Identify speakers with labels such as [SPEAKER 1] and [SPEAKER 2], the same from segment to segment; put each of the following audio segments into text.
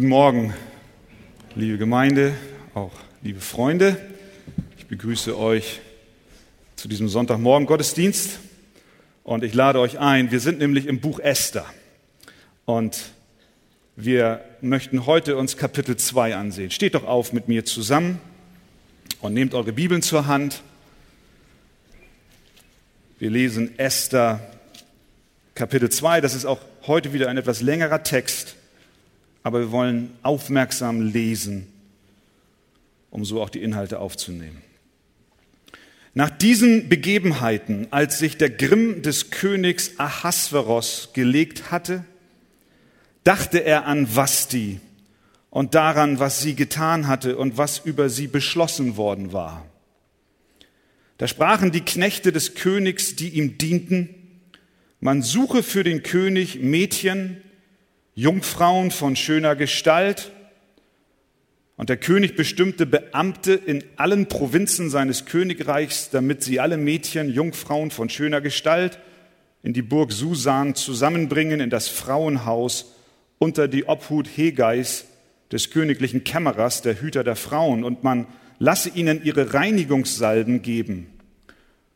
[SPEAKER 1] Guten Morgen, liebe Gemeinde, auch liebe Freunde. Ich begrüße euch zu diesem Sonntagmorgen Gottesdienst und ich lade euch ein. Wir sind nämlich im Buch Esther und wir möchten heute uns Kapitel 2 ansehen. Steht doch auf mit mir zusammen und nehmt eure Bibeln zur Hand. Wir lesen Esther Kapitel 2. Das ist auch heute wieder ein etwas längerer Text aber wir wollen aufmerksam lesen, um so auch die Inhalte aufzunehmen. Nach diesen Begebenheiten, als sich der Grimm des Königs Ahasveros gelegt hatte, dachte er an Vasti und daran, was sie getan hatte und was über sie beschlossen worden war. Da sprachen die Knechte des Königs, die ihm dienten, man suche für den König Mädchen, Jungfrauen von schöner Gestalt. Und der König bestimmte Beamte in allen Provinzen seines Königreichs, damit sie alle Mädchen, Jungfrauen von schöner Gestalt in die Burg Susan zusammenbringen, in das Frauenhaus unter die Obhut Hegeis, des königlichen Kämmerers, der Hüter der Frauen, und man lasse ihnen ihre Reinigungssalben geben.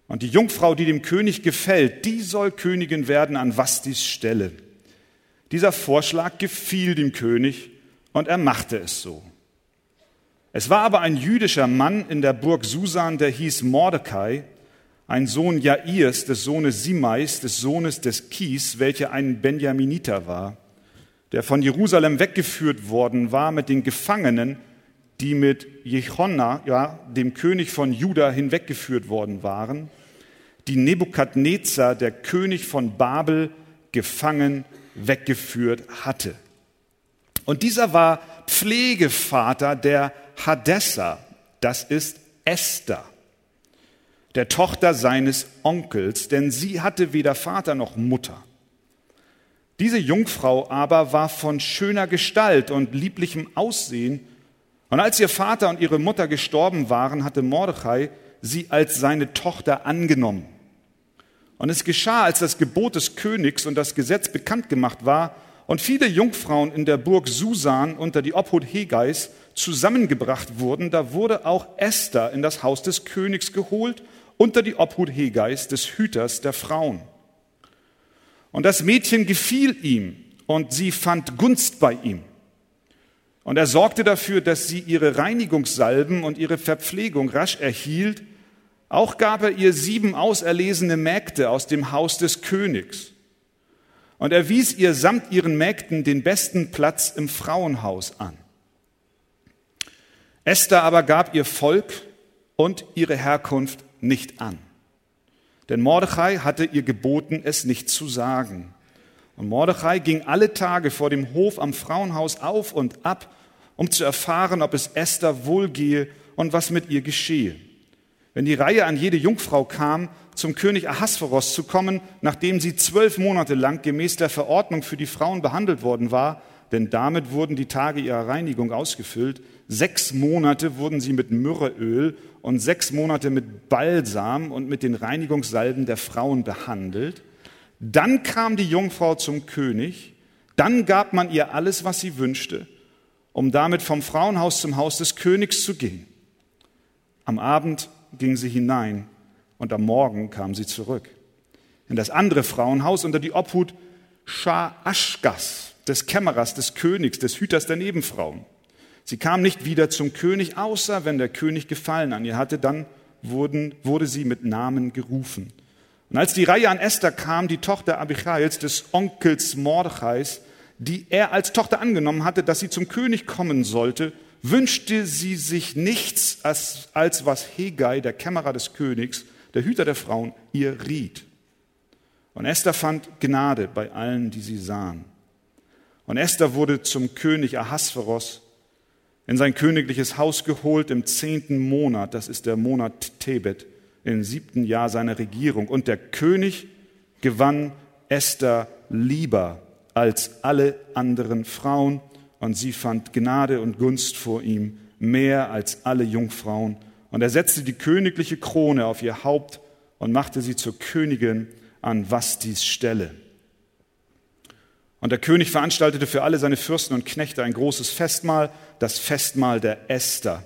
[SPEAKER 1] Und die Jungfrau, die dem König gefällt, die soll Königin werden an Vastis Stelle. Dieser Vorschlag gefiel dem König und er machte es so. Es war aber ein jüdischer Mann in der Burg Susan, der hieß Mordecai, ein Sohn Jairs, des Sohnes Simais, des Sohnes des Kis, welcher ein Benjaminiter war, der von Jerusalem weggeführt worden war mit den Gefangenen, die mit Jechonna, ja, dem König von Juda, hinweggeführt worden waren, die Nebukadnezar, der König von Babel, gefangen weggeführt hatte. Und dieser war Pflegevater der Hadessa, das ist Esther, der Tochter seines Onkels, denn sie hatte weder Vater noch Mutter. Diese Jungfrau aber war von schöner Gestalt und lieblichem Aussehen, und als ihr Vater und ihre Mutter gestorben waren, hatte Mordechai sie als seine Tochter angenommen. Und es geschah, als das Gebot des Königs und das Gesetz bekannt gemacht war und viele Jungfrauen in der Burg Susan unter die Obhut Hegeis zusammengebracht wurden, da wurde auch Esther in das Haus des Königs geholt unter die Obhut Hegeis des Hüters der Frauen. Und das Mädchen gefiel ihm und sie fand Gunst bei ihm. Und er sorgte dafür, dass sie ihre Reinigungssalben und ihre Verpflegung rasch erhielt auch gab er ihr sieben auserlesene Mägde aus dem Haus des Königs. Und er wies ihr samt ihren Mägden den besten Platz im Frauenhaus an. Esther aber gab ihr Volk und ihre Herkunft nicht an. Denn Mordechai hatte ihr geboten, es nicht zu sagen. Und Mordechai ging alle Tage vor dem Hof am Frauenhaus auf und ab, um zu erfahren, ob es Esther wohlgehe und was mit ihr geschehe. Wenn die Reihe an jede Jungfrau kam, zum König Ahasveros zu kommen, nachdem sie zwölf Monate lang gemäß der Verordnung für die Frauen behandelt worden war, denn damit wurden die Tage ihrer Reinigung ausgefüllt. Sechs Monate wurden sie mit Myrrheöl und sechs Monate mit Balsam und mit den Reinigungssalben der Frauen behandelt. Dann kam die Jungfrau zum König, dann gab man ihr alles, was sie wünschte, um damit vom Frauenhaus zum Haus des Königs zu gehen. Am Abend ging sie hinein und am Morgen kam sie zurück. In das andere Frauenhaus unter die Obhut Schah Aschgas, des Kämmerers, des Königs, des Hüters der Nebenfrauen. Sie kam nicht wieder zum König, außer wenn der König Gefallen an ihr hatte, dann wurden, wurde sie mit Namen gerufen. Und als die Reihe an Esther kam, die Tochter Abichails, des Onkels Mordechais, die er als Tochter angenommen hatte, dass sie zum König kommen sollte, wünschte sie sich nichts, als, als was Hegai, der Kämmerer des Königs, der Hüter der Frauen, ihr riet. Und Esther fand Gnade bei allen, die sie sahen. Und Esther wurde zum König Ahasveros in sein königliches Haus geholt im zehnten Monat, das ist der Monat Tebet, im siebten Jahr seiner Regierung. Und der König gewann Esther lieber als alle anderen Frauen und sie fand Gnade und Gunst vor ihm mehr als alle Jungfrauen. Und er setzte die königliche Krone auf ihr Haupt und machte sie zur Königin an Vastis Stelle. Und der König veranstaltete für alle seine Fürsten und Knechte ein großes Festmahl, das Festmahl der Esther.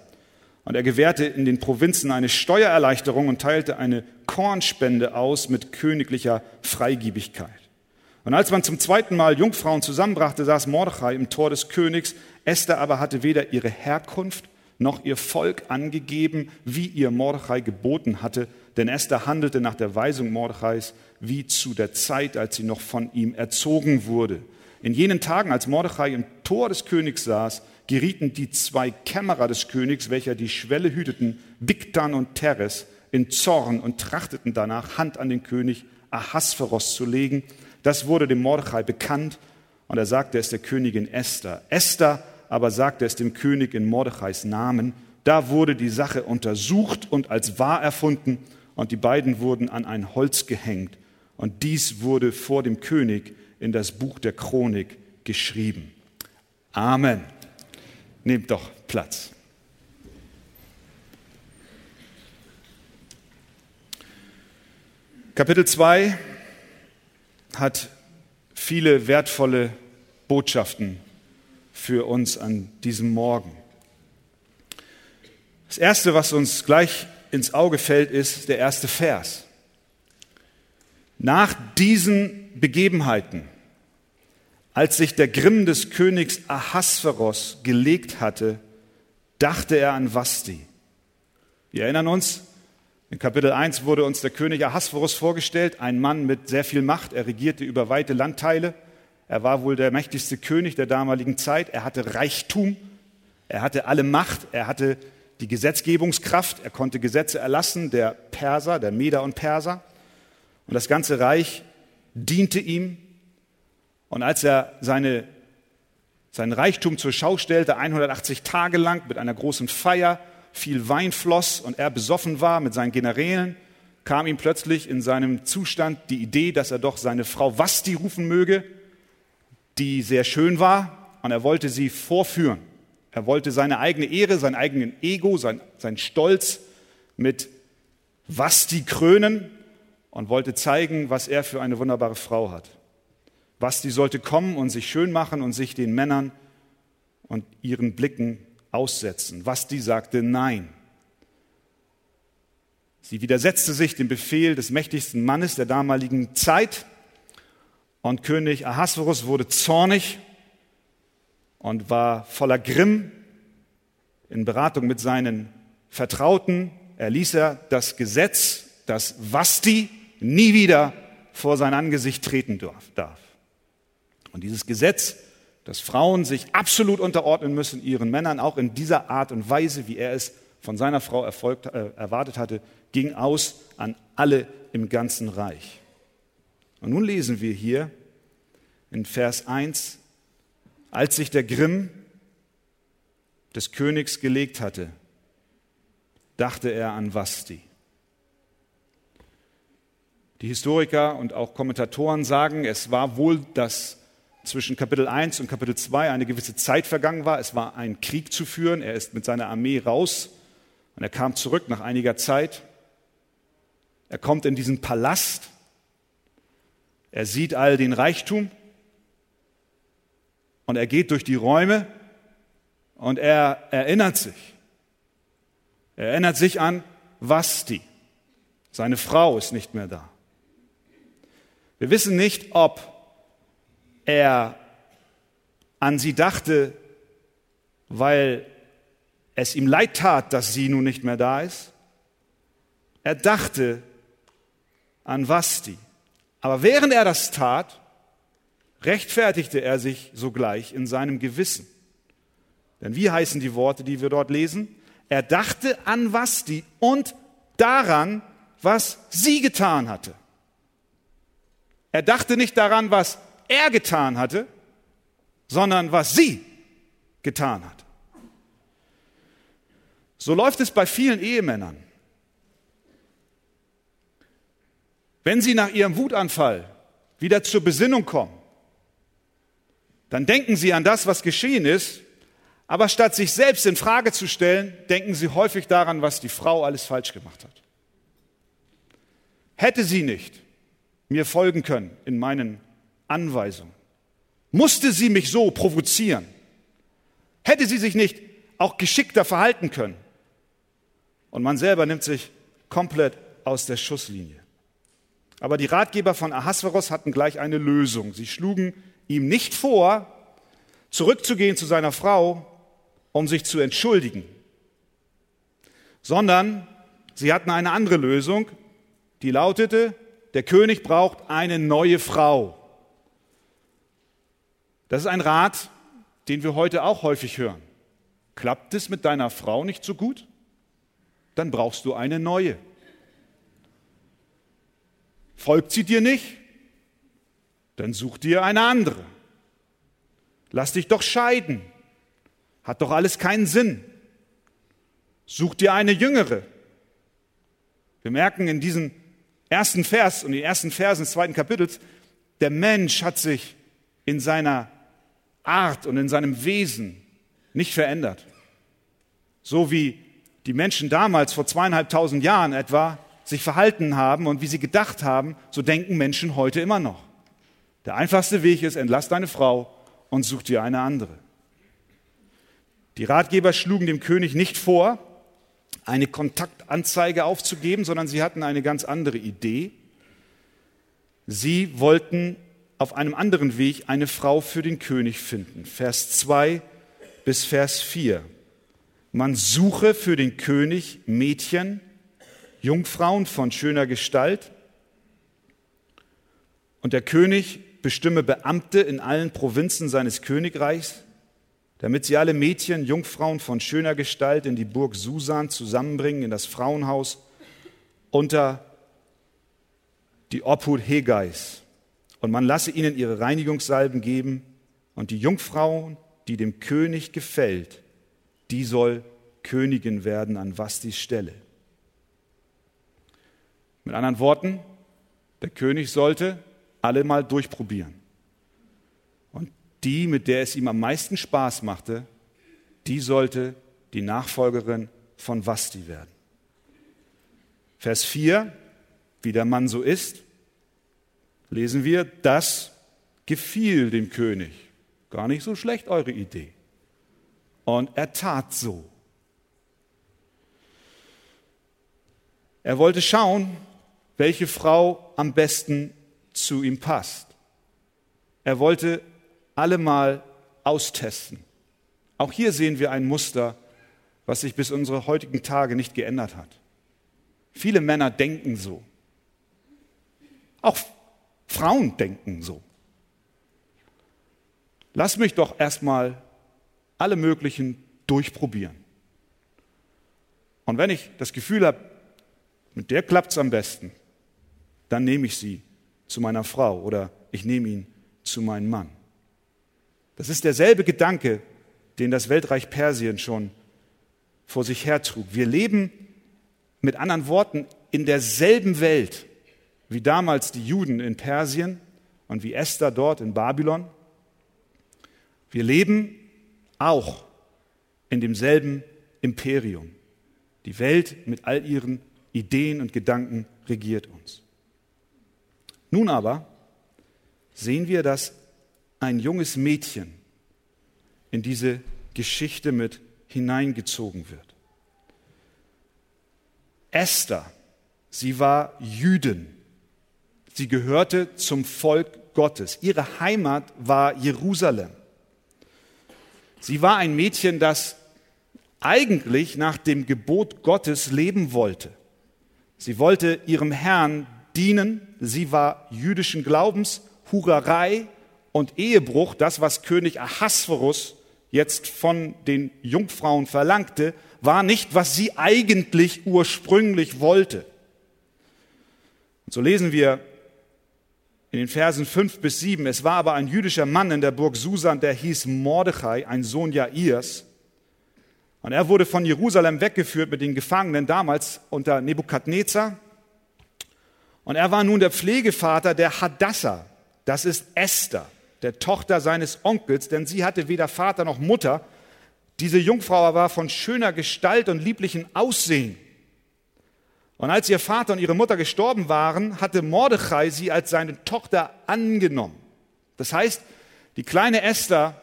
[SPEAKER 1] Und er gewährte in den Provinzen eine Steuererleichterung und teilte eine Kornspende aus mit königlicher Freigiebigkeit. Und als man zum zweiten Mal Jungfrauen zusammenbrachte, saß Mordechai im Tor des Königs. Esther aber hatte weder ihre Herkunft noch ihr Volk angegeben, wie ihr Mordechai geboten hatte, denn Esther handelte nach der Weisung Mordechais wie zu der Zeit, als sie noch von ihm erzogen wurde. In jenen Tagen, als Mordechai im Tor des Königs saß, gerieten die zwei Kämmerer des Königs, welcher die Schwelle hüteten, Bigtan und Teres, in Zorn und trachteten danach, Hand an den König Ahasveros zu legen. Das wurde dem Mordechai bekannt und er sagte es der Königin Esther. Esther aber sagte es dem König in Mordechais Namen. Da wurde die Sache untersucht und als wahr erfunden und die beiden wurden an ein Holz gehängt. Und dies wurde vor dem König in das Buch der Chronik geschrieben. Amen. Nehmt doch Platz. Kapitel 2 hat viele wertvolle Botschaften für uns an diesem Morgen. Das Erste, was uns gleich ins Auge fällt, ist der erste Vers. Nach diesen Begebenheiten, als sich der Grimm des Königs Ahasveros gelegt hatte, dachte er an Vasti. Wir erinnern uns, in Kapitel 1 wurde uns der König Ahasverus vorgestellt, ein Mann mit sehr viel Macht. Er regierte über weite Landteile. Er war wohl der mächtigste König der damaligen Zeit. Er hatte Reichtum. Er hatte alle Macht. Er hatte die Gesetzgebungskraft. Er konnte Gesetze erlassen, der Perser, der Meder und Perser. Und das ganze Reich diente ihm. Und als er seine, sein Reichtum zur Schau stellte, 180 Tage lang mit einer großen Feier, viel Wein floss und er besoffen war mit seinen Generälen, kam ihm plötzlich in seinem Zustand die Idee, dass er doch seine Frau Vasti rufen möge, die sehr schön war, und er wollte sie vorführen. Er wollte seine eigene Ehre, sein eigenen Ego, sein, sein Stolz mit Vasti krönen und wollte zeigen, was er für eine wunderbare Frau hat. Vasti sollte kommen und sich schön machen und sich den Männern und ihren Blicken aussetzen. Vasti sagte Nein. Sie widersetzte sich dem Befehl des mächtigsten Mannes der damaligen Zeit und König Ahasverus wurde zornig und war voller Grimm in Beratung mit seinen Vertrauten. Erließ er das Gesetz, dass Vasti nie wieder vor sein Angesicht treten darf. Und dieses Gesetz, dass Frauen sich absolut unterordnen müssen ihren Männern, auch in dieser Art und Weise, wie er es von seiner Frau erfolgt, äh, erwartet hatte, ging aus an alle im ganzen Reich. Und nun lesen wir hier in Vers 1, als sich der Grimm des Königs gelegt hatte, dachte er an Vasti. Die Historiker und auch Kommentatoren sagen, es war wohl, dass zwischen Kapitel 1 und Kapitel 2 eine gewisse Zeit vergangen war. Es war ein Krieg zu führen. Er ist mit seiner Armee raus und er kam zurück nach einiger Zeit. Er kommt in diesen Palast. Er sieht all den Reichtum und er geht durch die Räume und er erinnert sich. Er erinnert sich an Vasti. Seine Frau ist nicht mehr da. Wir wissen nicht, ob er an sie dachte, weil es ihm leid tat, dass sie nun nicht mehr da ist. Er dachte an Vasti. Aber während er das tat, rechtfertigte er sich sogleich in seinem Gewissen. Denn wie heißen die Worte, die wir dort lesen? Er dachte an Vasti und daran, was sie getan hatte. Er dachte nicht daran, was er getan hatte, sondern was sie getan hat. So läuft es bei vielen Ehemännern. Wenn sie nach ihrem Wutanfall wieder zur Besinnung kommen, dann denken sie an das, was geschehen ist, aber statt sich selbst in Frage zu stellen, denken sie häufig daran, was die Frau alles falsch gemacht hat. Hätte sie nicht mir folgen können in meinen Anweisungen, Musste sie mich so provozieren? Hätte sie sich nicht auch geschickter verhalten können? Und man selber nimmt sich komplett aus der Schusslinie. Aber die Ratgeber von Ahasveros hatten gleich eine Lösung. Sie schlugen ihm nicht vor, zurückzugehen zu seiner Frau, um sich zu entschuldigen, sondern sie hatten eine andere Lösung, die lautete, der König braucht eine neue Frau. Das ist ein Rat, den wir heute auch häufig hören. Klappt es mit deiner Frau nicht so gut? Dann brauchst du eine neue. Folgt sie dir nicht? Dann such dir eine andere. Lass dich doch scheiden. Hat doch alles keinen Sinn. Such dir eine jüngere. Wir merken in diesem ersten Vers und den ersten Versen des zweiten Kapitels, der Mensch hat sich in seiner Art und in seinem Wesen nicht verändert. So wie die Menschen damals vor zweieinhalbtausend Jahren etwa sich verhalten haben und wie sie gedacht haben, so denken Menschen heute immer noch. Der einfachste Weg ist, entlass deine Frau und such dir eine andere. Die Ratgeber schlugen dem König nicht vor, eine Kontaktanzeige aufzugeben, sondern sie hatten eine ganz andere Idee. Sie wollten auf einem anderen Weg eine Frau für den König finden. Vers 2 bis Vers 4. Man suche für den König Mädchen, Jungfrauen von schöner Gestalt. Und der König bestimme Beamte in allen Provinzen seines Königreichs, damit sie alle Mädchen, Jungfrauen von schöner Gestalt in die Burg Susan zusammenbringen, in das Frauenhaus unter die Obhut Hegais. Und man lasse ihnen ihre Reinigungssalben geben und die Jungfrau, die dem König gefällt, die soll Königin werden an Vastis Stelle. Mit anderen Worten, der König sollte alle mal durchprobieren. Und die, mit der es ihm am meisten Spaß machte, die sollte die Nachfolgerin von Vasti werden. Vers 4, wie der Mann so ist, lesen wir, das gefiel dem König. Gar nicht so schlecht eure Idee. Und er tat so. Er wollte schauen, welche Frau am besten zu ihm passt. Er wollte alle mal austesten. Auch hier sehen wir ein Muster, was sich bis unsere heutigen Tage nicht geändert hat. Viele Männer denken so. Auch Frauen denken so. Lass mich doch erstmal alle möglichen durchprobieren. Und wenn ich das Gefühl habe, mit der klappt es am besten, dann nehme ich sie zu meiner Frau oder ich nehme ihn zu meinem Mann. Das ist derselbe Gedanke, den das Weltreich Persien schon vor sich hertrug. Wir leben mit anderen Worten in derselben Welt wie damals die Juden in Persien und wie Esther dort in Babylon. Wir leben auch in demselben Imperium. Die Welt mit all ihren Ideen und Gedanken regiert uns. Nun aber sehen wir, dass ein junges Mädchen in diese Geschichte mit hineingezogen wird. Esther, sie war Jüdin. Sie gehörte zum Volk Gottes. Ihre Heimat war Jerusalem. Sie war ein Mädchen, das eigentlich nach dem Gebot Gottes leben wollte. Sie wollte ihrem Herrn dienen. Sie war jüdischen Glaubens, Hurerei und Ehebruch, das, was König Ahasverus jetzt von den Jungfrauen verlangte, war nicht, was sie eigentlich ursprünglich wollte. Und so lesen wir in den Versen fünf bis sieben. Es war aber ein jüdischer Mann in der Burg Susan, der hieß Mordechai, ein Sohn Jairs. Und er wurde von Jerusalem weggeführt mit den Gefangenen damals unter Nebukadnezar. Und er war nun der Pflegevater der Hadassah. Das ist Esther, der Tochter seines Onkels, denn sie hatte weder Vater noch Mutter. Diese Jungfrau war von schöner Gestalt und lieblichen Aussehen. Und als ihr Vater und ihre Mutter gestorben waren, hatte Mordechai sie als seine Tochter angenommen. Das heißt, Die kleine Esther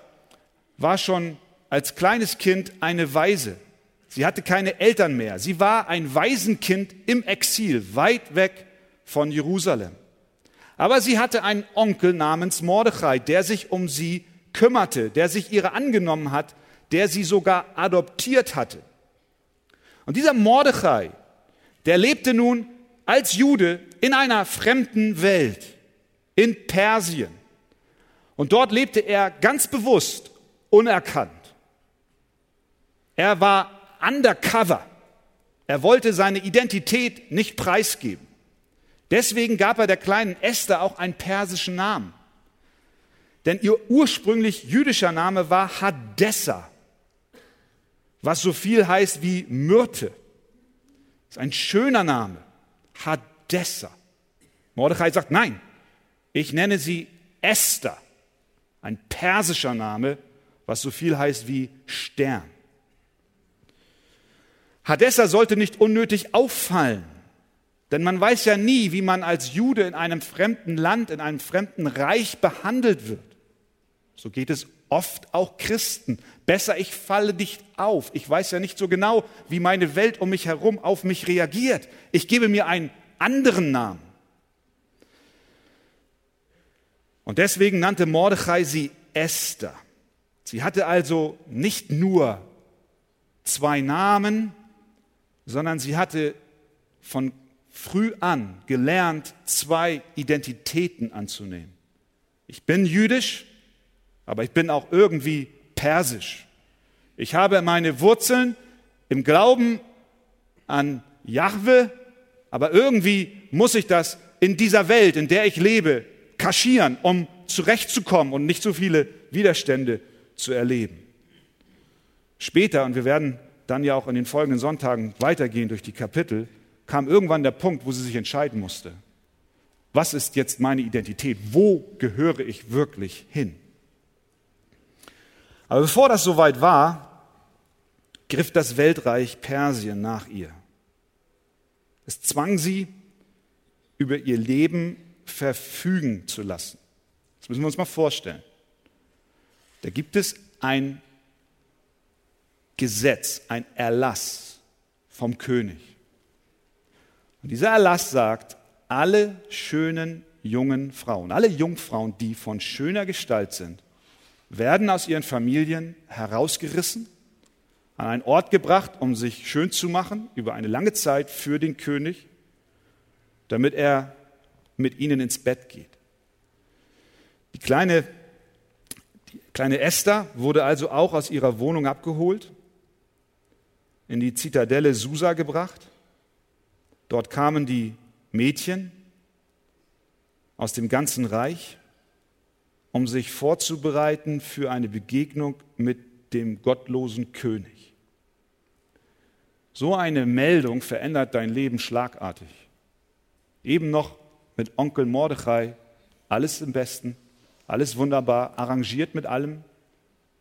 [SPEAKER 1] war schon als kleines Kind eine Waise. Sie hatte keine Eltern mehr. Sie war ein Waisenkind im Exil, weit weg von Jerusalem. Aber sie hatte einen Onkel namens Mordechai, der sich um sie kümmerte, der sich ihrer angenommen hat, der sie sogar adoptiert hatte. Und dieser Mordechai, der lebte nun als Jude in einer fremden Welt, in Persien. Und dort lebte er ganz bewusst unerkannt. Er war undercover. Er wollte seine Identität nicht preisgeben. Deswegen gab er der kleinen Esther auch einen persischen Namen. Denn ihr ursprünglich jüdischer Name war Hadessa, was so viel heißt wie Myrte. Ist ein schöner Name. Hadessa. Mordechai sagt, nein, ich nenne sie Esther, ein persischer Name, was so viel heißt wie Stern. Hadessa sollte nicht unnötig auffallen, denn man weiß ja nie, wie man als Jude in einem fremden Land, in einem fremden Reich behandelt wird. So geht es oft auch Christen. Besser, ich falle nicht auf. Ich weiß ja nicht so genau, wie meine Welt um mich herum auf mich reagiert. Ich gebe mir einen anderen Namen. Und deswegen nannte Mordechai sie Esther. Sie hatte also nicht nur zwei Namen, sondern sie hatte von früh an gelernt, zwei Identitäten anzunehmen. Ich bin jüdisch, aber ich bin auch irgendwie persisch. Ich habe meine Wurzeln im Glauben an Jahwe, aber irgendwie muss ich das in dieser Welt, in der ich lebe, kaschieren, um zurechtzukommen und nicht so viele Widerstände zu erleben. Später, und wir werden dann ja auch in den folgenden Sonntagen weitergehen durch die Kapitel, kam irgendwann der Punkt, wo sie sich entscheiden musste. Was ist jetzt meine Identität? Wo gehöre ich wirklich hin? Aber bevor das soweit war, griff das Weltreich Persien nach ihr. Es zwang sie, über ihr Leben verfügen zu lassen. Das müssen wir uns mal vorstellen. Da gibt es ein Gesetz, ein Erlass vom König. Und dieser Erlass sagt, alle schönen jungen Frauen, alle Jungfrauen, die von schöner Gestalt sind, werden aus ihren Familien herausgerissen, an einen Ort gebracht, um sich schön zu machen über eine lange Zeit für den König, damit er mit ihnen ins Bett geht. Die kleine, die kleine Esther wurde also auch aus ihrer Wohnung abgeholt, in die Zitadelle Susa gebracht. Dort kamen die Mädchen aus dem ganzen Reich, um sich vorzubereiten für eine Begegnung mit dem gottlosen König. So eine Meldung verändert dein Leben schlagartig. Eben noch mit Onkel Mordechai, alles im Besten, alles wunderbar, arrangiert mit allem.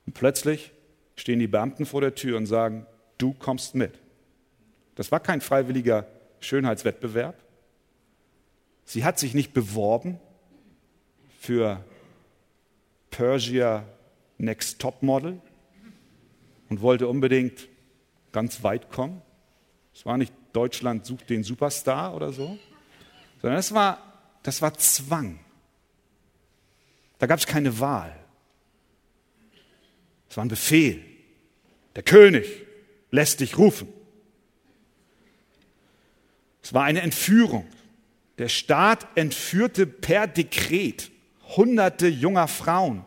[SPEAKER 1] Und plötzlich stehen die Beamten vor der Tür und sagen, du kommst mit. Das war kein freiwilliger Schönheitswettbewerb. Sie hat sich nicht beworben für Persia Next Top Model und wollte unbedingt ganz weit kommen. Es war nicht Deutschland sucht den Superstar oder so, sondern das war, das war Zwang. Da gab es keine Wahl. Es war ein Befehl. Der König lässt dich rufen. Es war eine Entführung. Der Staat entführte per Dekret hunderte junger Frauen,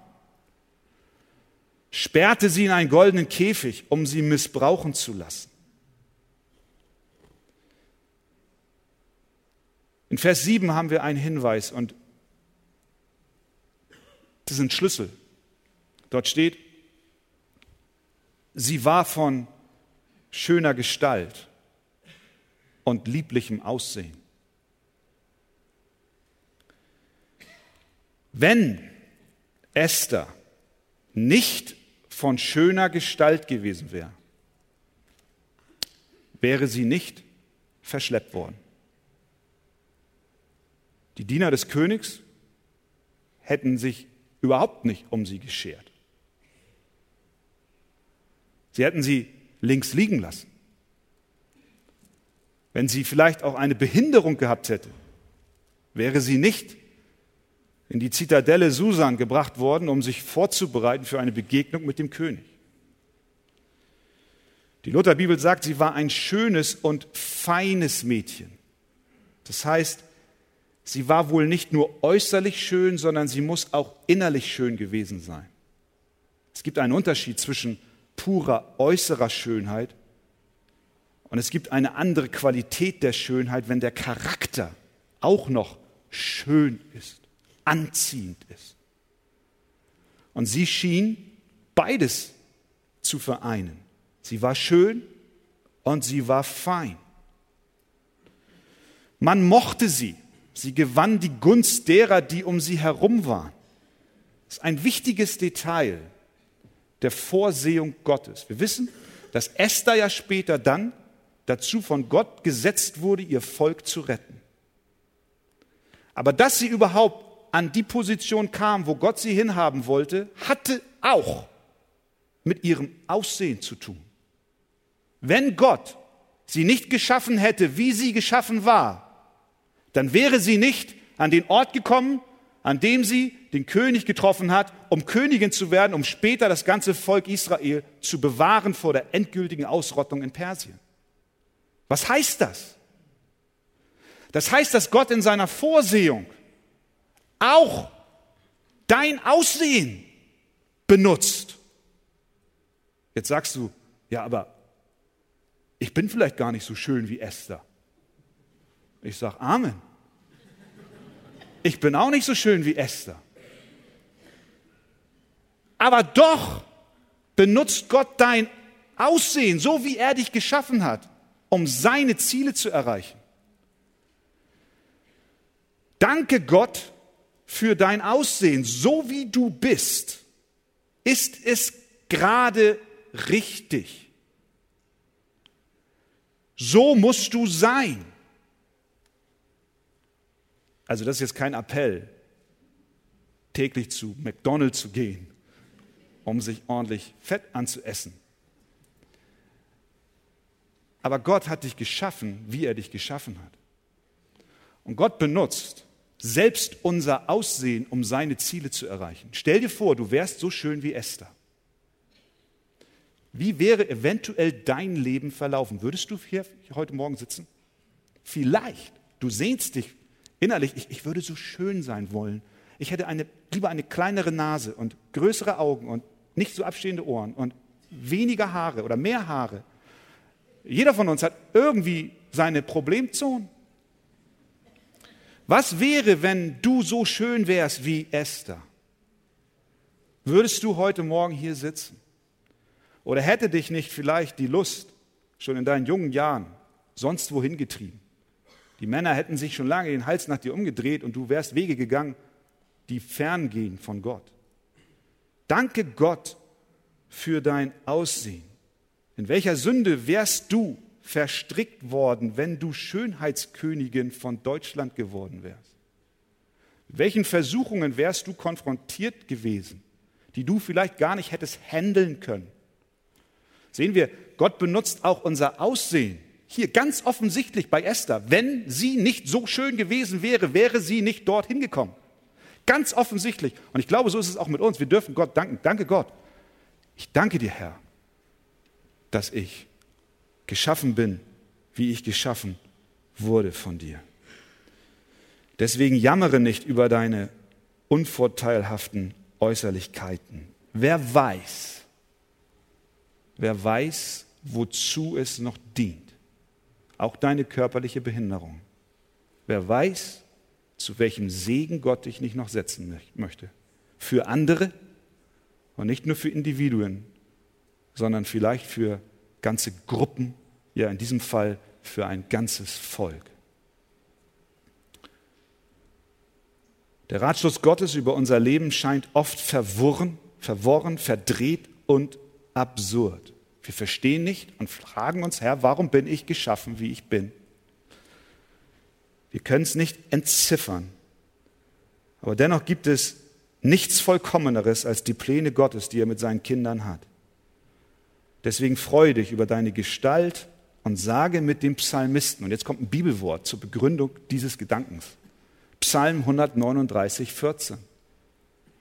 [SPEAKER 1] sperrte sie in einen goldenen Käfig, um sie missbrauchen zu lassen. In Vers 7 haben wir einen Hinweis und das ist ein Schlüssel. Dort steht, sie war von schöner Gestalt und lieblichem Aussehen. Wenn Esther nicht von schöner Gestalt gewesen wäre, wäre sie nicht verschleppt worden. Die Diener des Königs hätten sich überhaupt nicht um sie geschert. Sie hätten sie links liegen lassen. Wenn sie vielleicht auch eine Behinderung gehabt hätte, wäre sie nicht in die Zitadelle Susan gebracht worden, um sich vorzubereiten für eine Begegnung mit dem König. Die Lutherbibel sagt, sie war ein schönes und feines Mädchen. Das heißt, sie war wohl nicht nur äußerlich schön, sondern sie muss auch innerlich schön gewesen sein. Es gibt einen Unterschied zwischen purer äußerer Schönheit und es gibt eine andere Qualität der Schönheit, wenn der Charakter auch noch schön ist, anziehend ist. Und sie schien beides zu vereinen. Sie war schön und sie war fein. Man mochte sie. Sie gewann die Gunst derer, die um sie herum waren. Das ist ein wichtiges Detail der Vorsehung Gottes. Wir wissen, dass Esther ja später dann dazu von Gott gesetzt wurde, ihr Volk zu retten. Aber dass sie überhaupt an die Position kam, wo Gott sie hinhaben wollte, hatte auch mit ihrem Aussehen zu tun. Wenn Gott sie nicht geschaffen hätte, wie sie geschaffen war, dann wäre sie nicht an den Ort gekommen, an dem sie den König getroffen hat, um Königin zu werden, um später das ganze Volk Israel zu bewahren vor der endgültigen Ausrottung in Persien. Was heißt das? Das heißt, dass Gott in seiner Vorsehung auch dein Aussehen benutzt. Jetzt sagst du, ja, aber ich bin vielleicht gar nicht so schön wie Esther. Ich sage Amen. Ich bin auch nicht so schön wie Esther. Aber doch benutzt Gott dein Aussehen, so wie er dich geschaffen hat, um seine Ziele zu erreichen. Danke Gott für dein Aussehen, so wie du bist. Ist es gerade richtig? So musst du sein. Also das ist jetzt kein Appell, täglich zu McDonald's zu gehen, um sich ordentlich Fett anzuessen. Aber Gott hat dich geschaffen, wie er dich geschaffen hat. Und Gott benutzt selbst unser Aussehen, um seine Ziele zu erreichen. Stell dir vor, du wärst so schön wie Esther. Wie wäre eventuell dein Leben verlaufen? Würdest du hier heute Morgen sitzen? Vielleicht. Du sehnst dich innerlich, ich, ich würde so schön sein wollen. Ich hätte eine, lieber eine kleinere Nase und größere Augen und nicht so abstehende Ohren und weniger Haare oder mehr Haare. Jeder von uns hat irgendwie seine Problemzonen. Was wäre, wenn du so schön wärst wie Esther? Würdest du heute Morgen hier sitzen? Oder hätte dich nicht vielleicht die Lust schon in deinen jungen Jahren sonst wohin getrieben? Die Männer hätten sich schon lange den Hals nach dir umgedreht und du wärst Wege gegangen, die ferngehen von Gott. Danke Gott für dein Aussehen. In welcher Sünde wärst du verstrickt worden, wenn du Schönheitskönigin von Deutschland geworden wärst? Welchen Versuchungen wärst du konfrontiert gewesen, die du vielleicht gar nicht hättest handeln können? Sehen wir, Gott benutzt auch unser Aussehen. Hier ganz offensichtlich bei Esther. Wenn sie nicht so schön gewesen wäre, wäre sie nicht dorthin gekommen. Ganz offensichtlich. Und ich glaube, so ist es auch mit uns. Wir dürfen Gott danken. Danke Gott. Ich danke dir, Herr, dass ich geschaffen bin, wie ich geschaffen wurde von dir. Deswegen jammere nicht über deine unvorteilhaften Äußerlichkeiten. Wer weiß, Wer weiß, wozu es noch dient. Auch deine körperliche Behinderung. Wer weiß, zu welchem Segen Gott dich nicht noch setzen möchte. Für andere und nicht nur für Individuen, sondern vielleicht für ganze Gruppen, ja in diesem Fall für ein ganzes Volk. Der Ratschluss Gottes über unser Leben scheint oft verworren, verworren, verdreht und absurd. Wir verstehen nicht und fragen uns, Herr, warum bin ich geschaffen, wie ich bin? Wir können es nicht entziffern. Aber dennoch gibt es nichts Vollkommeneres als die Pläne Gottes, die er mit seinen Kindern hat. Deswegen freue dich über deine Gestalt und sage mit dem Psalmisten, und jetzt kommt ein Bibelwort zur Begründung dieses Gedankens. Psalm 139, 14.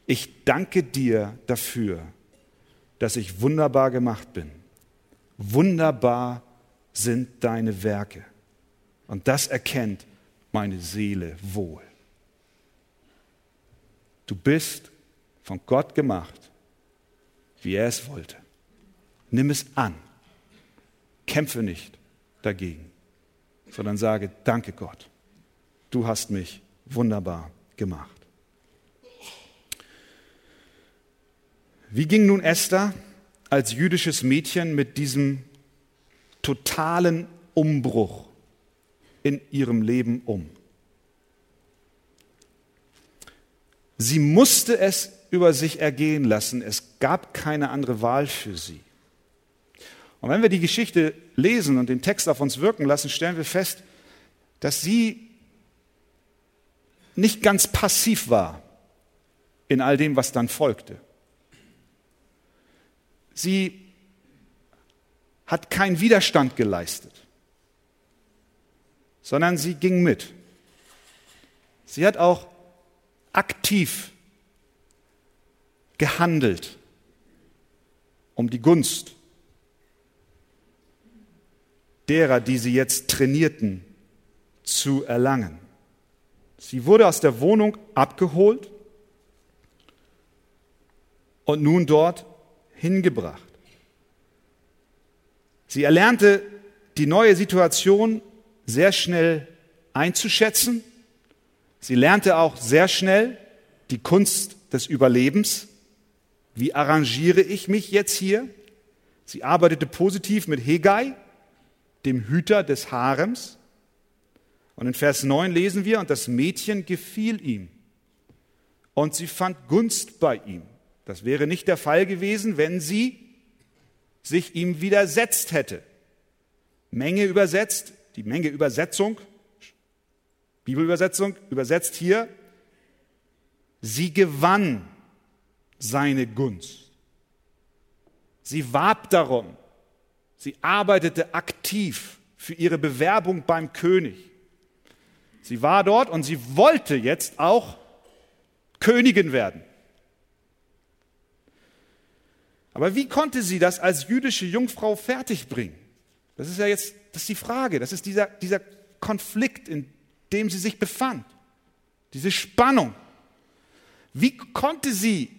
[SPEAKER 1] Ich danke dir dafür, dass ich wunderbar gemacht bin. Wunderbar sind deine Werke. Und das erkennt meine Seele wohl. Du bist von Gott gemacht, wie er es wollte. Nimm es an. Kämpfe nicht dagegen, sondern sage, danke Gott, du hast mich wunderbar gemacht. Wie ging nun Esther als jüdisches Mädchen mit diesem totalen Umbruch in ihrem Leben um? Sie musste es über sich ergehen lassen. Es gab keine andere Wahl für sie. Und wenn wir die Geschichte lesen und den Text auf uns wirken lassen, stellen wir fest, dass sie nicht ganz passiv war in all dem, was dann folgte. Sie hat keinen Widerstand geleistet, sondern sie ging mit. Sie hat auch aktiv gehandelt um die Gunst derer, die sie jetzt trainierten, zu erlangen. Sie wurde aus der Wohnung abgeholt und nun dort hingebracht. Sie erlernte die neue Situation sehr schnell einzuschätzen. Sie lernte auch sehr schnell die Kunst des Überlebens. Wie arrangiere ich mich jetzt hier? Sie arbeitete positiv mit Hegai, dem Hüter des Harems. Und in Vers 9 lesen wir, und das Mädchen gefiel ihm und sie fand Gunst bei ihm. Das wäre nicht der Fall gewesen, wenn sie sich ihm widersetzt hätte. Menge übersetzt, die Menge Übersetzung, Bibelübersetzung übersetzt hier, sie gewann seine Gunst. Sie warb darum, Sie arbeitete aktiv für ihre Bewerbung beim König. Sie war dort und sie wollte jetzt auch Königin werden. Aber wie konnte sie das als jüdische Jungfrau fertigbringen? Das ist ja jetzt, das ist die Frage, das ist dieser, dieser Konflikt, in dem sie sich befand, diese Spannung. Wie konnte sie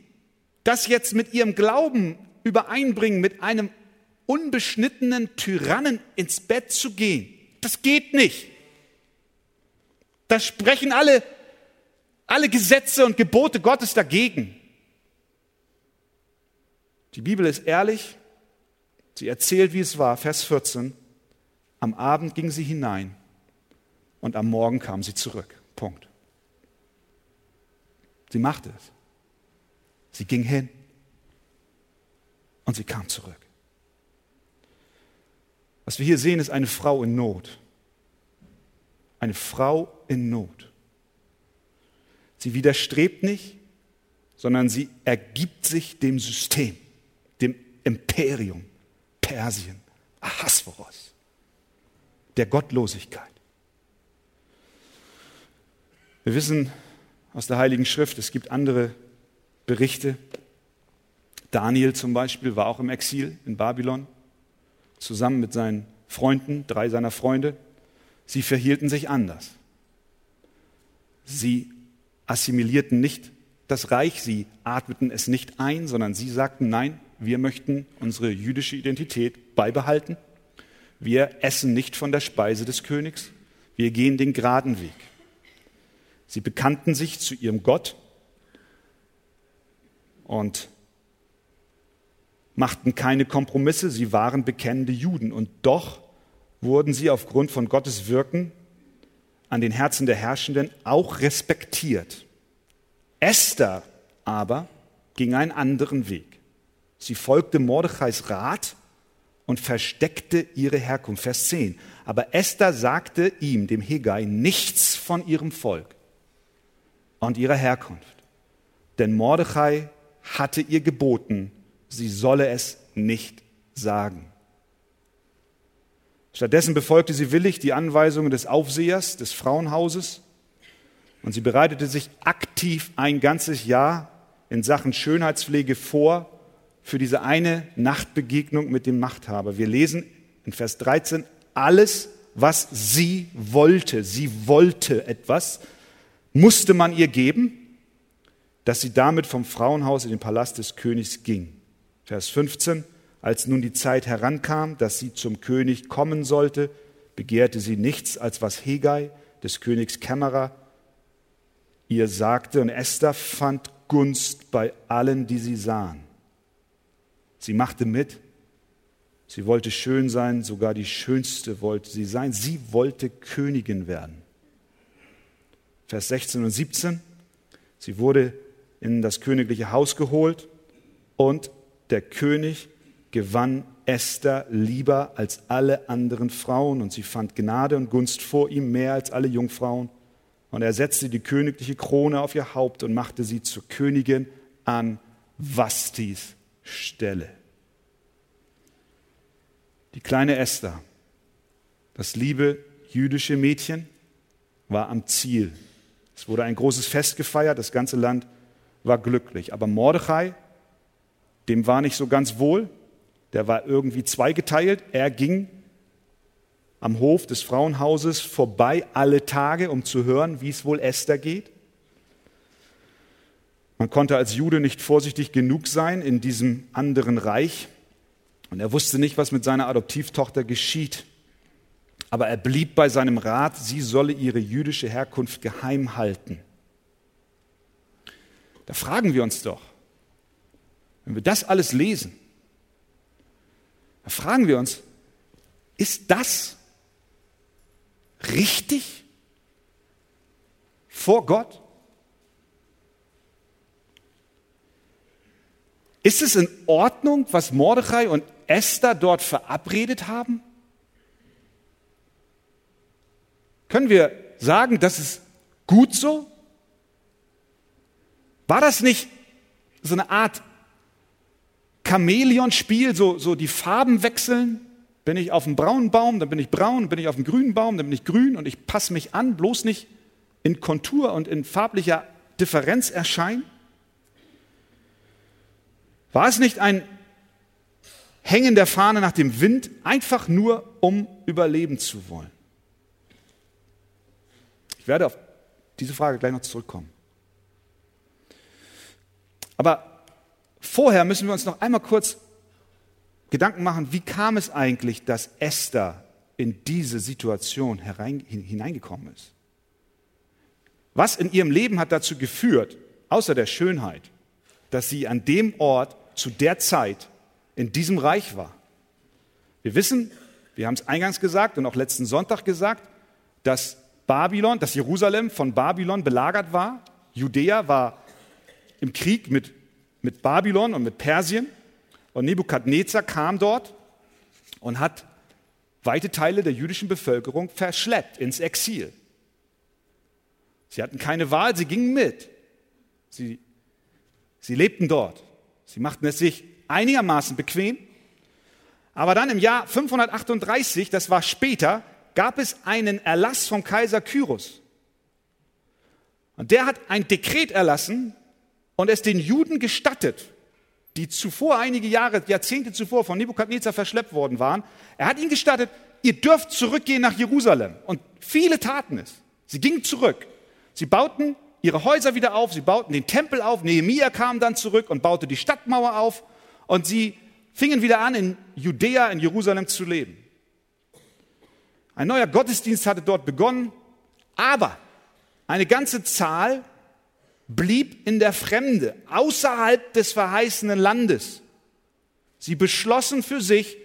[SPEAKER 1] das jetzt mit ihrem Glauben übereinbringen, mit einem unbeschnittenen Tyrannen ins Bett zu gehen. Das geht nicht. Da sprechen alle, alle Gesetze und Gebote Gottes dagegen. Die Bibel ist ehrlich. Sie erzählt, wie es war. Vers 14. Am Abend ging sie hinein und am Morgen kam sie zurück. Punkt. Sie machte es. Sie ging hin und sie kam zurück. Was wir hier sehen, ist eine Frau in Not. Eine Frau in Not. Sie widerstrebt nicht, sondern sie ergibt sich dem System, dem Imperium Persien, Ahasveros, der Gottlosigkeit. Wir wissen aus der Heiligen Schrift, es gibt andere Berichte. Daniel zum Beispiel war auch im Exil in Babylon zusammen mit seinen Freunden, drei seiner Freunde, sie verhielten sich anders. Sie assimilierten nicht das Reich, sie atmeten es nicht ein, sondern sie sagten, nein, wir möchten unsere jüdische Identität beibehalten. Wir essen nicht von der Speise des Königs, wir gehen den geraden Weg. Sie bekannten sich zu ihrem Gott und machten keine Kompromisse, sie waren bekennende Juden und doch wurden sie aufgrund von Gottes Wirken an den Herzen der Herrschenden auch respektiert. Esther aber ging einen anderen Weg. Sie folgte Mordechais Rat und versteckte ihre Herkunft. Vers 10. Aber Esther sagte ihm, dem Hegai, nichts von ihrem Volk und ihrer Herkunft. denn Mordechai hatte ihr geboten, sie solle es nicht sagen. Stattdessen befolgte sie willig die Anweisungen des Aufsehers des Frauenhauses und sie bereitete sich aktiv ein ganzes Jahr in Sachen Schönheitspflege vor für diese eine Nachtbegegnung mit dem Machthaber. Wir lesen in Vers 13 alles, was sie wollte. Sie wollte etwas, musste man ihr geben, dass sie damit vom Frauenhaus in den Palast des Königs ging. Vers 15, als nun die Zeit herankam, dass sie zum König kommen sollte, begehrte sie nichts, als was Hegai, des Königs Kämmerer, ihr sagte. Und Esther fand Gunst bei allen, die sie sahen. Sie machte mit. Sie wollte schön sein, sogar die schönste wollte sie sein. Sie wollte Königin werden. Vers 16 und 17. Sie wurde in das königliche Haus geholt und der König gewann Esther lieber als alle anderen Frauen und sie fand Gnade und Gunst vor ihm mehr als alle Jungfrauen. Und er setzte die königliche Krone auf ihr Haupt und machte sie zur Königin an Vastis Stelle. Die kleine Esther, das liebe jüdische Mädchen, war am Ziel. Es wurde ein großes Fest gefeiert, das ganze Land war glücklich. Aber Mordechai, dem war nicht so ganz wohl, der war irgendwie zweigeteilt. Er ging am Hof des Frauenhauses vorbei alle Tage, um zu hören, wie es wohl Esther geht. Man konnte als Jude nicht vorsichtig genug sein in diesem anderen Reich und er wusste nicht, was mit seiner Adoptivtochter geschieht. Aber er blieb bei seinem Rat, sie solle ihre jüdische Herkunft geheim halten. Da fragen wir uns doch, wenn wir das alles lesen, da fragen wir uns, ist das richtig vor Gott? Ist es in Ordnung, was Mordechai und Esther dort verabredet haben? Können wir sagen, das ist gut so? War das nicht so eine Art Chamäleonspiel, so, so die Farben wechseln? Bin ich auf dem braunen Baum, dann bin ich braun, bin ich auf dem grünen Baum, dann bin ich grün und ich passe mich an, bloß nicht in Kontur und in farblicher Differenz erscheinen? War es nicht ein Hängen der Fahne nach dem Wind, einfach nur um überleben zu wollen? Ich werde auf diese Frage gleich noch zurückkommen. Aber vorher müssen wir uns noch einmal kurz Gedanken machen, wie kam es eigentlich, dass Esther in diese Situation herein, hineingekommen ist? Was in ihrem Leben hat dazu geführt, außer der Schönheit, dass sie an dem Ort zu der Zeit in diesem Reich war? Wir wissen, wir haben es eingangs gesagt und auch letzten Sonntag gesagt, dass Babylon, dass Jerusalem von Babylon belagert war. Judäa war im Krieg mit, mit Babylon und mit Persien. Und Nebukadnezar kam dort und hat weite Teile der jüdischen Bevölkerung verschleppt ins Exil. Sie hatten keine Wahl, sie gingen mit. Sie, sie lebten dort. Sie machten es sich einigermaßen bequem. Aber dann im Jahr 538, das war später, gab es einen Erlass vom Kaiser Kyros. Und der hat ein Dekret erlassen, und es den Juden gestattet, die zuvor einige Jahre, Jahrzehnte zuvor von Nebukadnezar verschleppt worden waren, er hat ihnen gestattet, ihr dürft zurückgehen nach Jerusalem. Und viele taten es. Sie gingen zurück. Sie bauten ihre Häuser wieder auf, sie bauten den Tempel auf, Nehemia kam dann zurück und baute die Stadtmauer auf und sie fingen wieder an, in Judäa, in Jerusalem zu leben. Ein neuer Gottesdienst hatte dort begonnen, aber eine ganze Zahl blieb in der Fremde, außerhalb des verheißenen Landes. Sie beschlossen für sich,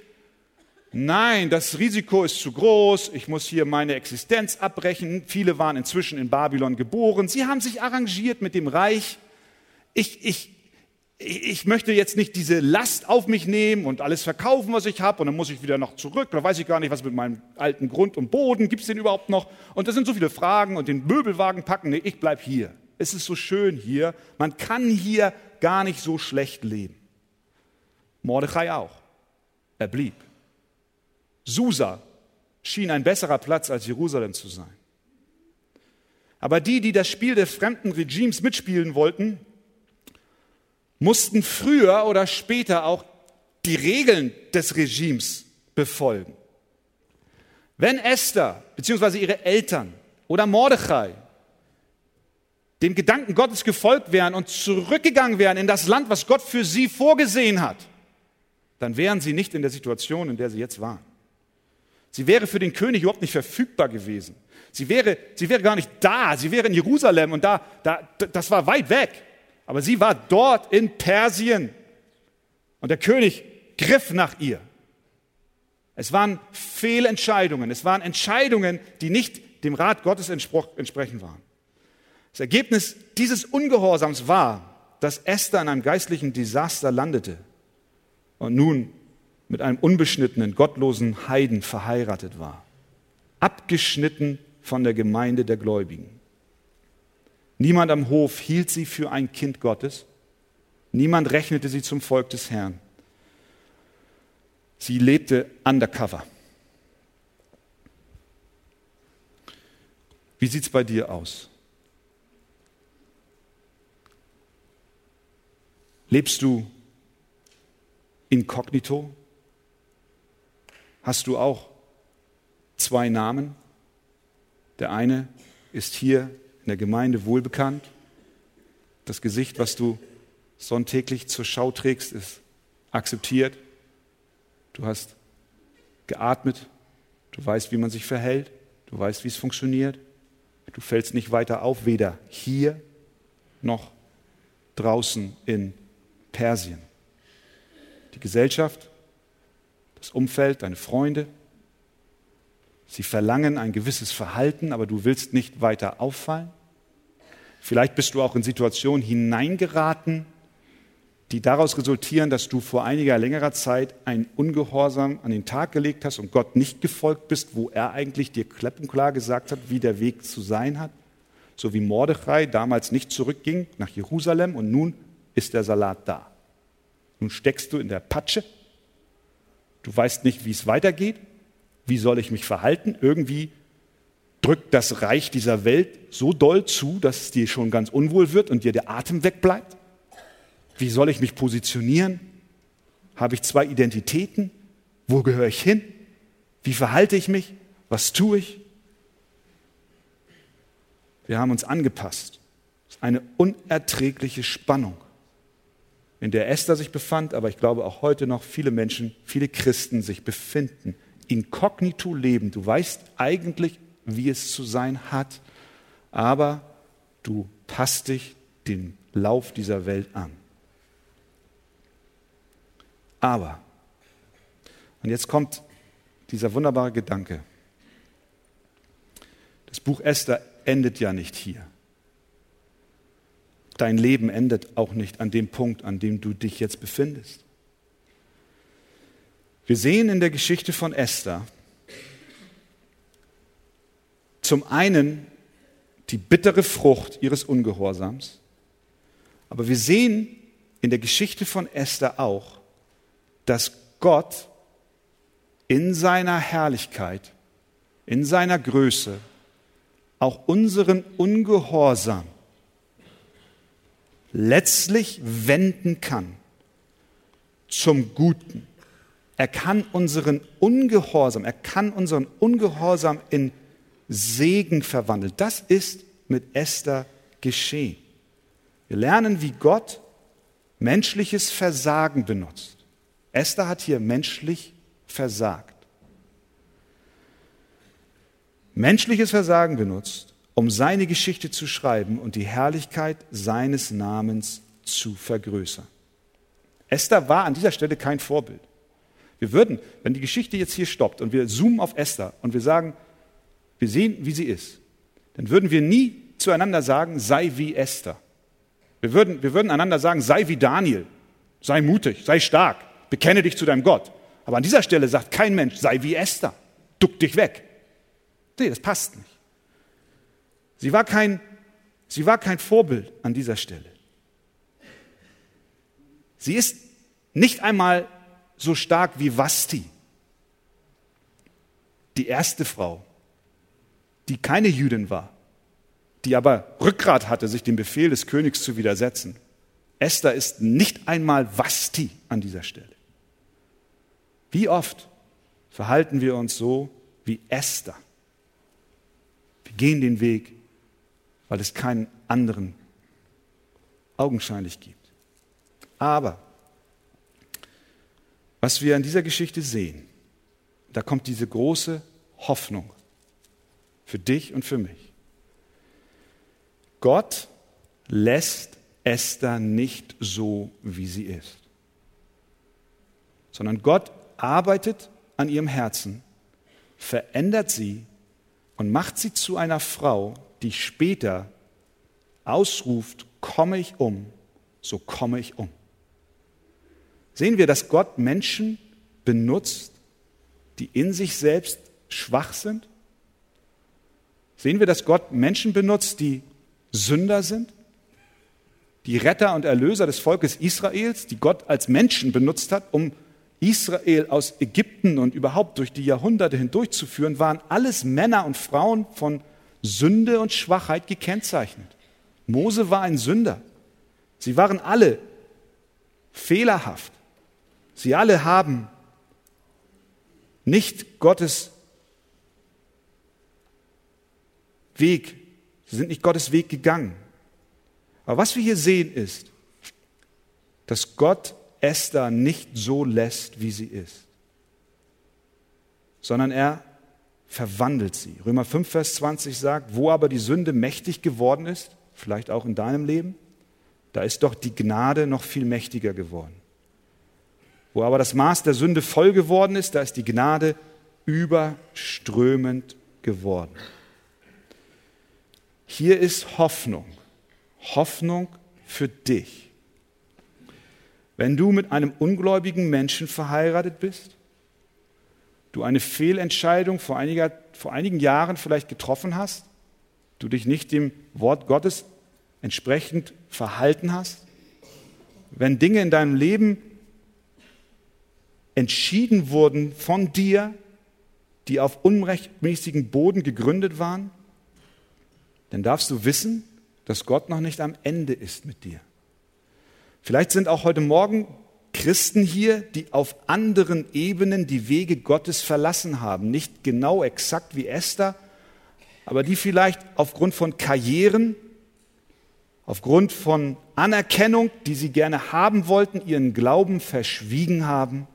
[SPEAKER 1] nein, das Risiko ist zu groß, ich muss hier meine Existenz abbrechen. Viele waren inzwischen in Babylon geboren. Sie haben sich arrangiert mit dem Reich. Ich, ich, ich möchte jetzt nicht diese Last auf mich nehmen und alles verkaufen, was ich habe, und dann muss ich wieder noch zurück. Da weiß ich gar nicht, was mit meinem alten Grund und Boden, gibt es den überhaupt noch? Und das sind so viele Fragen und den Möbelwagen packen. Nee, ich bleib hier. Es ist so schön hier. Man kann hier gar nicht so schlecht leben. Mordechai auch. Er blieb. Susa schien ein besserer Platz als Jerusalem zu sein. Aber die, die das Spiel des fremden Regimes mitspielen wollten, mussten früher oder später auch die Regeln des Regimes befolgen. Wenn Esther bzw. ihre Eltern oder Mordechai dem Gedanken Gottes gefolgt wären und zurückgegangen wären in das Land, was Gott für sie vorgesehen hat, dann wären sie nicht in der Situation, in der sie jetzt waren. Sie wäre für den König überhaupt nicht verfügbar gewesen. Sie wäre, sie wäre gar nicht da. Sie wäre in Jerusalem und da, da, das war weit weg. Aber sie war dort in Persien. Und der König griff nach ihr. Es waren Fehlentscheidungen. Es waren Entscheidungen, die nicht dem Rat Gottes entsprechen waren. Das Ergebnis dieses Ungehorsams war, dass Esther in einem geistlichen Desaster landete und nun mit einem unbeschnittenen, gottlosen Heiden verheiratet war. Abgeschnitten von der Gemeinde der Gläubigen. Niemand am Hof hielt sie für ein Kind Gottes. Niemand rechnete sie zum Volk des Herrn. Sie lebte undercover. Wie sieht es bei dir aus? Lebst du inkognito? Hast du auch zwei Namen? Der eine ist hier in der Gemeinde wohlbekannt. Das Gesicht, was du sonntäglich zur Schau trägst, ist akzeptiert. Du hast geatmet. Du weißt, wie man sich verhält. Du weißt, wie es funktioniert. Du fällst nicht weiter auf, weder hier noch draußen in Persien. Die Gesellschaft, das Umfeld, deine Freunde, Sie verlangen ein gewisses Verhalten, aber du willst nicht weiter auffallen. Vielleicht bist du auch in Situationen hineingeraten, die daraus resultieren, dass du vor einiger längerer Zeit ein Ungehorsam an den Tag gelegt hast und Gott nicht gefolgt bist, wo er eigentlich dir klepp und klar gesagt hat, wie der Weg zu sein hat. So wie Mordechai damals nicht zurückging nach Jerusalem und nun ist der Salat da. Nun steckst du in der Patsche. Du weißt nicht, wie es weitergeht. Wie soll ich mich verhalten? Irgendwie drückt das Reich dieser Welt so doll zu, dass es dir schon ganz unwohl wird und dir der Atem wegbleibt? Wie soll ich mich positionieren? Habe ich zwei Identitäten? Wo gehöre ich hin? Wie verhalte ich mich? Was tue ich? Wir haben uns angepasst. Das ist eine unerträgliche Spannung, in der Esther sich befand, aber ich glaube auch heute noch viele Menschen, viele Christen sich befinden inkognito leben. Du weißt eigentlich, wie es zu sein hat, aber du passt dich dem Lauf dieser Welt an. Aber, und jetzt kommt dieser wunderbare Gedanke, das Buch Esther endet ja nicht hier. Dein Leben endet auch nicht an dem Punkt, an dem du dich jetzt befindest. Wir sehen in der Geschichte von Esther zum einen die bittere Frucht ihres Ungehorsams, aber wir sehen in der Geschichte von Esther auch, dass Gott in seiner Herrlichkeit, in seiner Größe auch unseren Ungehorsam letztlich wenden kann zum Guten. Er kann unseren Ungehorsam, er kann unseren Ungehorsam in Segen verwandeln. Das ist mit Esther geschehen. Wir lernen, wie Gott menschliches Versagen benutzt. Esther hat hier menschlich versagt. Menschliches Versagen benutzt, um seine Geschichte zu schreiben und die Herrlichkeit seines Namens zu vergrößern. Esther war an dieser Stelle kein Vorbild. Wir würden, wenn die Geschichte jetzt hier stoppt und wir zoomen auf Esther und wir sagen, wir sehen, wie sie ist, dann würden wir nie zueinander sagen, sei wie Esther. Wir würden, wir würden einander sagen, sei wie Daniel, sei mutig, sei stark, bekenne dich zu deinem Gott. Aber an dieser Stelle sagt kein Mensch, sei wie Esther, duck dich weg. Nee, das passt nicht. Sie war kein, Sie war kein Vorbild an dieser Stelle. Sie ist nicht einmal so stark wie Vasti, die erste Frau, die keine Jüdin war, die aber Rückgrat hatte, sich dem Befehl des Königs zu widersetzen. Esther ist nicht einmal Vasti an dieser Stelle. Wie oft verhalten wir uns so wie Esther? Wir gehen den Weg, weil es keinen anderen augenscheinlich gibt. Aber was wir an dieser Geschichte sehen, da kommt diese große Hoffnung für dich und für mich. Gott lässt Esther nicht so, wie sie ist, sondern Gott arbeitet an ihrem Herzen, verändert sie und macht sie zu einer Frau, die später ausruft, komme ich um, so komme ich um. Sehen wir, dass Gott Menschen benutzt, die in sich selbst schwach sind? Sehen wir, dass Gott Menschen benutzt, die Sünder sind? Die Retter und Erlöser des Volkes Israels, die Gott als Menschen benutzt hat, um Israel aus Ägypten und überhaupt durch die Jahrhunderte hindurchzuführen, waren alles Männer und Frauen von Sünde und Schwachheit gekennzeichnet. Mose war ein Sünder. Sie waren alle fehlerhaft. Sie alle haben nicht Gottes Weg, sie sind nicht Gottes Weg gegangen. Aber was wir hier sehen ist, dass Gott Esther nicht so lässt, wie sie ist, sondern er verwandelt sie. Römer 5, Vers 20 sagt, wo aber die Sünde mächtig geworden ist, vielleicht auch in deinem Leben, da ist doch die Gnade noch viel mächtiger geworden. Wo aber das Maß der Sünde voll geworden ist, da ist die Gnade überströmend geworden. Hier ist Hoffnung. Hoffnung für dich. Wenn du mit einem ungläubigen Menschen verheiratet bist, du eine Fehlentscheidung vor, einiger, vor einigen Jahren vielleicht getroffen hast, du dich nicht dem Wort Gottes entsprechend verhalten hast, wenn Dinge in deinem Leben entschieden wurden von dir, die auf unrechtmäßigen Boden gegründet waren, dann darfst du wissen, dass Gott noch nicht am Ende ist mit dir. Vielleicht sind auch heute Morgen Christen hier, die auf anderen Ebenen die Wege Gottes verlassen haben. Nicht genau exakt wie Esther, aber die vielleicht aufgrund von Karrieren, aufgrund von Anerkennung, die sie gerne haben wollten, ihren Glauben verschwiegen haben.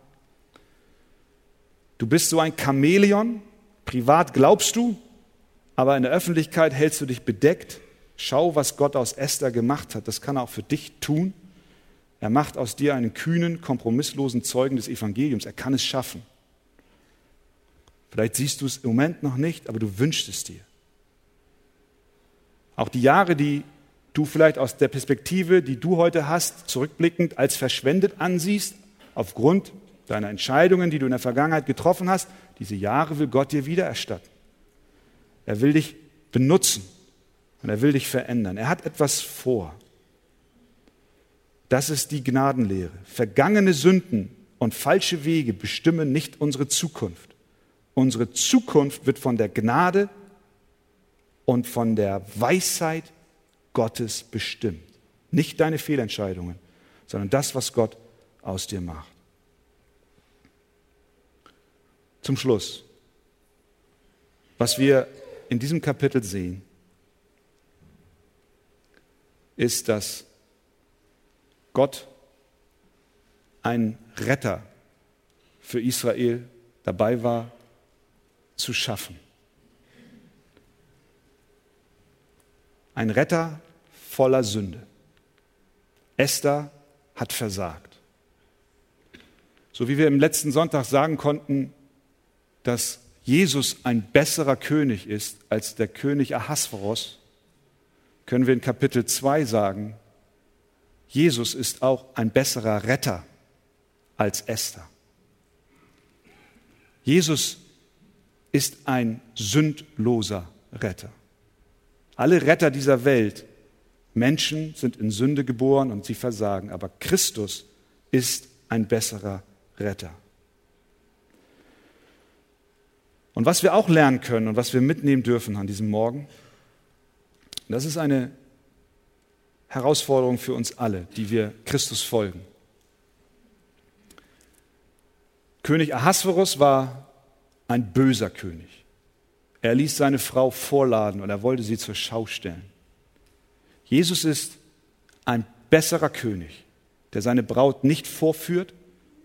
[SPEAKER 1] Du bist so ein Chamäleon, privat glaubst du, aber in der Öffentlichkeit hältst du dich bedeckt. Schau, was Gott aus Esther gemacht hat. Das kann er auch für dich tun. Er macht aus dir einen kühnen, kompromisslosen Zeugen des Evangeliums. Er kann es schaffen. Vielleicht siehst du es im Moment noch nicht, aber du wünschst es dir. Auch die Jahre, die du vielleicht aus der Perspektive, die du heute hast, zurückblickend als verschwendet ansiehst, aufgrund deiner Entscheidungen, die du in der Vergangenheit getroffen hast, diese Jahre will Gott dir wiedererstatten. Er will dich benutzen und er will dich verändern. Er hat etwas vor. Das ist die Gnadenlehre. Vergangene Sünden und falsche Wege bestimmen nicht unsere Zukunft. Unsere Zukunft wird von der Gnade und von der Weisheit Gottes bestimmt. Nicht deine Fehlentscheidungen, sondern das, was Gott aus dir macht. Zum Schluss, was wir in diesem Kapitel sehen, ist, dass Gott ein Retter für Israel dabei war zu schaffen. Ein Retter voller Sünde. Esther hat versagt. So wie wir im letzten Sonntag sagen konnten, dass Jesus ein besserer König ist als der König Ahasveros, können wir in Kapitel 2 sagen, Jesus ist auch ein besserer Retter als Esther. Jesus ist ein sündloser Retter. Alle Retter dieser Welt Menschen sind in Sünde geboren und sie versagen, aber Christus ist ein besserer Retter. Und was wir auch lernen können und was wir mitnehmen dürfen an diesem Morgen, das ist eine Herausforderung für uns alle, die wir Christus folgen. König Ahasverus war ein böser König. Er ließ seine Frau vorladen und er wollte sie zur Schau stellen. Jesus ist ein besserer König, der seine Braut nicht vorführt,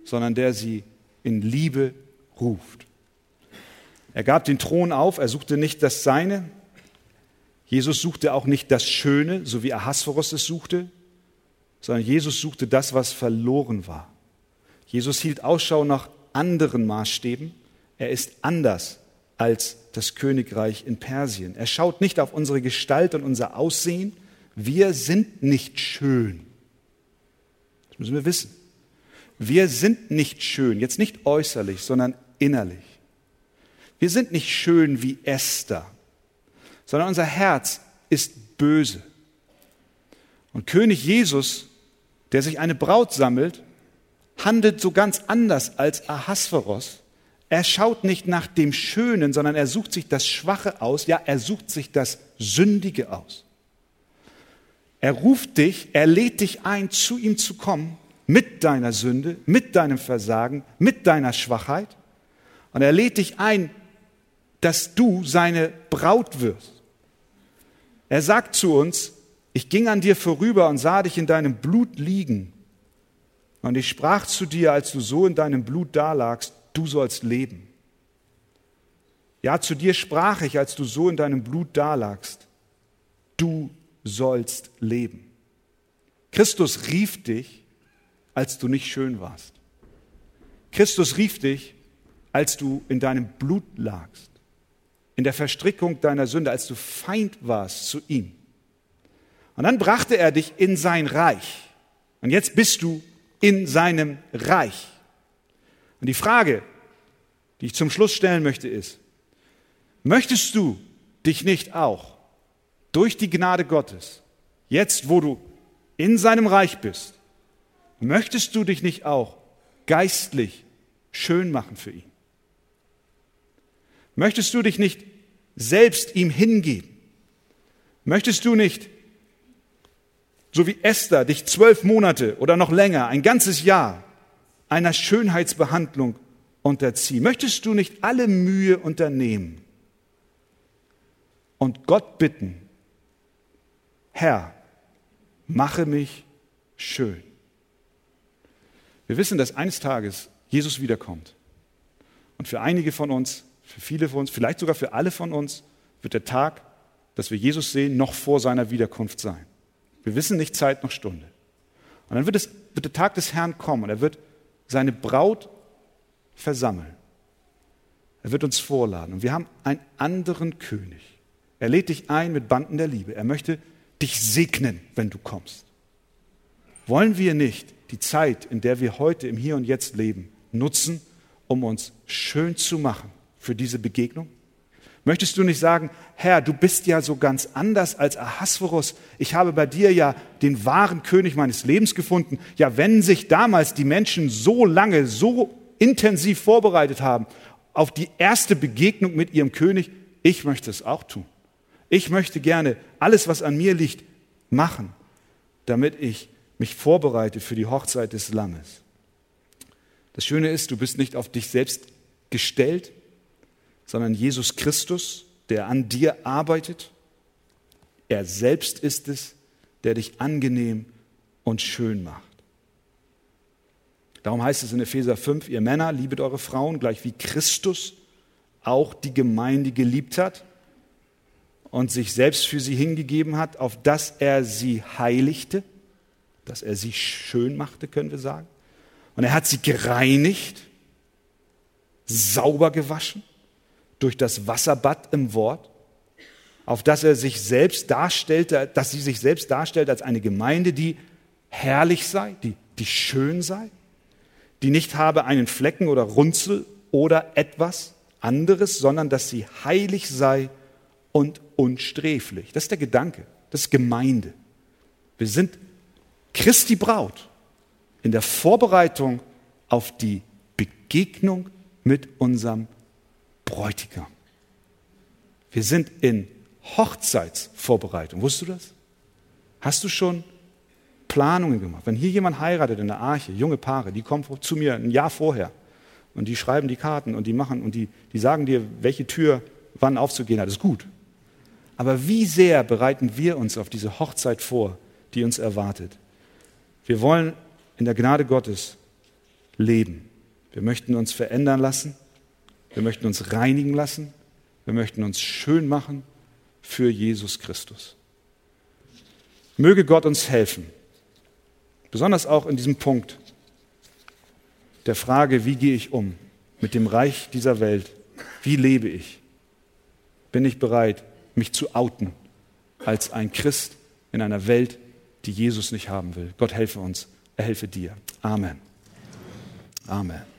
[SPEAKER 1] sondern der sie in Liebe ruft. Er gab den Thron auf, er suchte nicht das Seine. Jesus suchte auch nicht das Schöne, so wie Ahasverus es suchte, sondern Jesus suchte das, was verloren war. Jesus hielt Ausschau nach anderen Maßstäben. Er ist anders als das Königreich in Persien. Er schaut nicht auf unsere Gestalt und unser Aussehen. Wir sind nicht schön. Das müssen wir wissen. Wir sind nicht schön, jetzt nicht äußerlich, sondern innerlich. Wir sind nicht schön wie Esther, sondern unser Herz ist böse. Und König Jesus, der sich eine Braut sammelt, handelt so ganz anders als Ahasveros. Er schaut nicht nach dem Schönen, sondern er sucht sich das Schwache aus, ja, er sucht sich das Sündige aus. Er ruft dich, er lädt dich ein, zu ihm zu kommen, mit deiner Sünde, mit deinem Versagen, mit deiner Schwachheit. Und er lädt dich ein, dass du seine Braut wirst. Er sagt zu uns, ich ging an dir vorüber und sah dich in deinem Blut liegen. Und ich sprach zu dir, als du so in deinem Blut dalagst, du sollst leben. Ja, zu dir sprach ich, als du so in deinem Blut dalagst, du sollst leben. Christus rief dich, als du nicht schön warst. Christus rief dich, als du in deinem Blut lagst, in der Verstrickung deiner Sünde, als du Feind warst zu ihm. Und dann brachte er dich in sein Reich. Und jetzt bist du in seinem Reich. Und die Frage, die ich zum Schluss stellen möchte, ist, möchtest du dich nicht auch durch die Gnade Gottes, jetzt wo du in seinem Reich bist, möchtest du dich nicht auch geistlich schön machen für ihn? Möchtest du dich nicht selbst ihm hingeben? Möchtest du nicht so wie Esther dich zwölf Monate oder noch länger, ein ganzes Jahr einer Schönheitsbehandlung unterziehen? Möchtest du nicht alle Mühe unternehmen und Gott bitten, Herr, mache mich schön? Wir wissen, dass eines Tages Jesus wiederkommt. Und für einige von uns, für viele von uns, vielleicht sogar für alle von uns, wird der Tag, dass wir Jesus sehen, noch vor seiner Wiederkunft sein. Wir wissen nicht Zeit noch Stunde. Und dann wird, es, wird der Tag des Herrn kommen und er wird seine Braut versammeln. Er wird uns vorladen. Und wir haben einen anderen König. Er lädt dich ein mit Banden der Liebe. Er möchte dich segnen, wenn du kommst. Wollen wir nicht die Zeit, in der wir heute im Hier und Jetzt leben, nutzen, um uns schön zu machen für diese Begegnung? Möchtest du nicht sagen, Herr, du bist ja so ganz anders als Ahasverus. Ich habe bei dir ja den wahren König meines Lebens gefunden. Ja, wenn sich damals die Menschen so lange, so intensiv vorbereitet haben auf die erste Begegnung mit ihrem König, ich möchte es auch tun. Ich möchte gerne alles, was an mir liegt, machen, damit ich mich vorbereite für die Hochzeit des Lammes. Das Schöne ist, du bist nicht auf dich selbst gestellt, sondern Jesus Christus, der an dir arbeitet. Er selbst ist es, der dich angenehm und schön macht. Darum heißt es in Epheser 5, ihr Männer, liebet eure Frauen, gleich wie Christus auch die Gemeinde geliebt hat und sich selbst für sie hingegeben hat, auf dass er sie heiligte, dass er sie schön machte, können wir sagen. Und er hat sie gereinigt, sauber gewaschen durch das Wasserbad im Wort, auf das er sich selbst darstellte, dass sie sich selbst darstellt als eine Gemeinde, die herrlich sei, die, die schön sei, die nicht habe einen Flecken oder Runzel oder etwas anderes, sondern dass sie heilig sei und unsträflich. Das ist der Gedanke, das ist Gemeinde. Wir sind Christi Braut in der Vorbereitung auf die Begegnung mit unserem Bräutigam. Wir sind in Hochzeitsvorbereitung. Wusstest du das? Hast du schon Planungen gemacht? Wenn hier jemand heiratet in der Arche, junge Paare, die kommen zu mir ein Jahr vorher und die schreiben die Karten und die machen und die, die sagen dir, welche Tür wann aufzugehen hat. Ist gut. Aber wie sehr bereiten wir uns auf diese Hochzeit vor, die uns erwartet? Wir wollen in der Gnade Gottes leben. Wir möchten uns verändern lassen. Wir möchten uns reinigen lassen. Wir möchten uns schön machen für Jesus Christus. Möge Gott uns helfen, besonders auch in diesem Punkt der Frage, wie gehe ich um mit dem Reich dieser Welt? Wie lebe ich? Bin ich bereit, mich zu outen als ein Christ in einer Welt, die Jesus nicht haben will? Gott helfe uns, er helfe dir. Amen. Amen.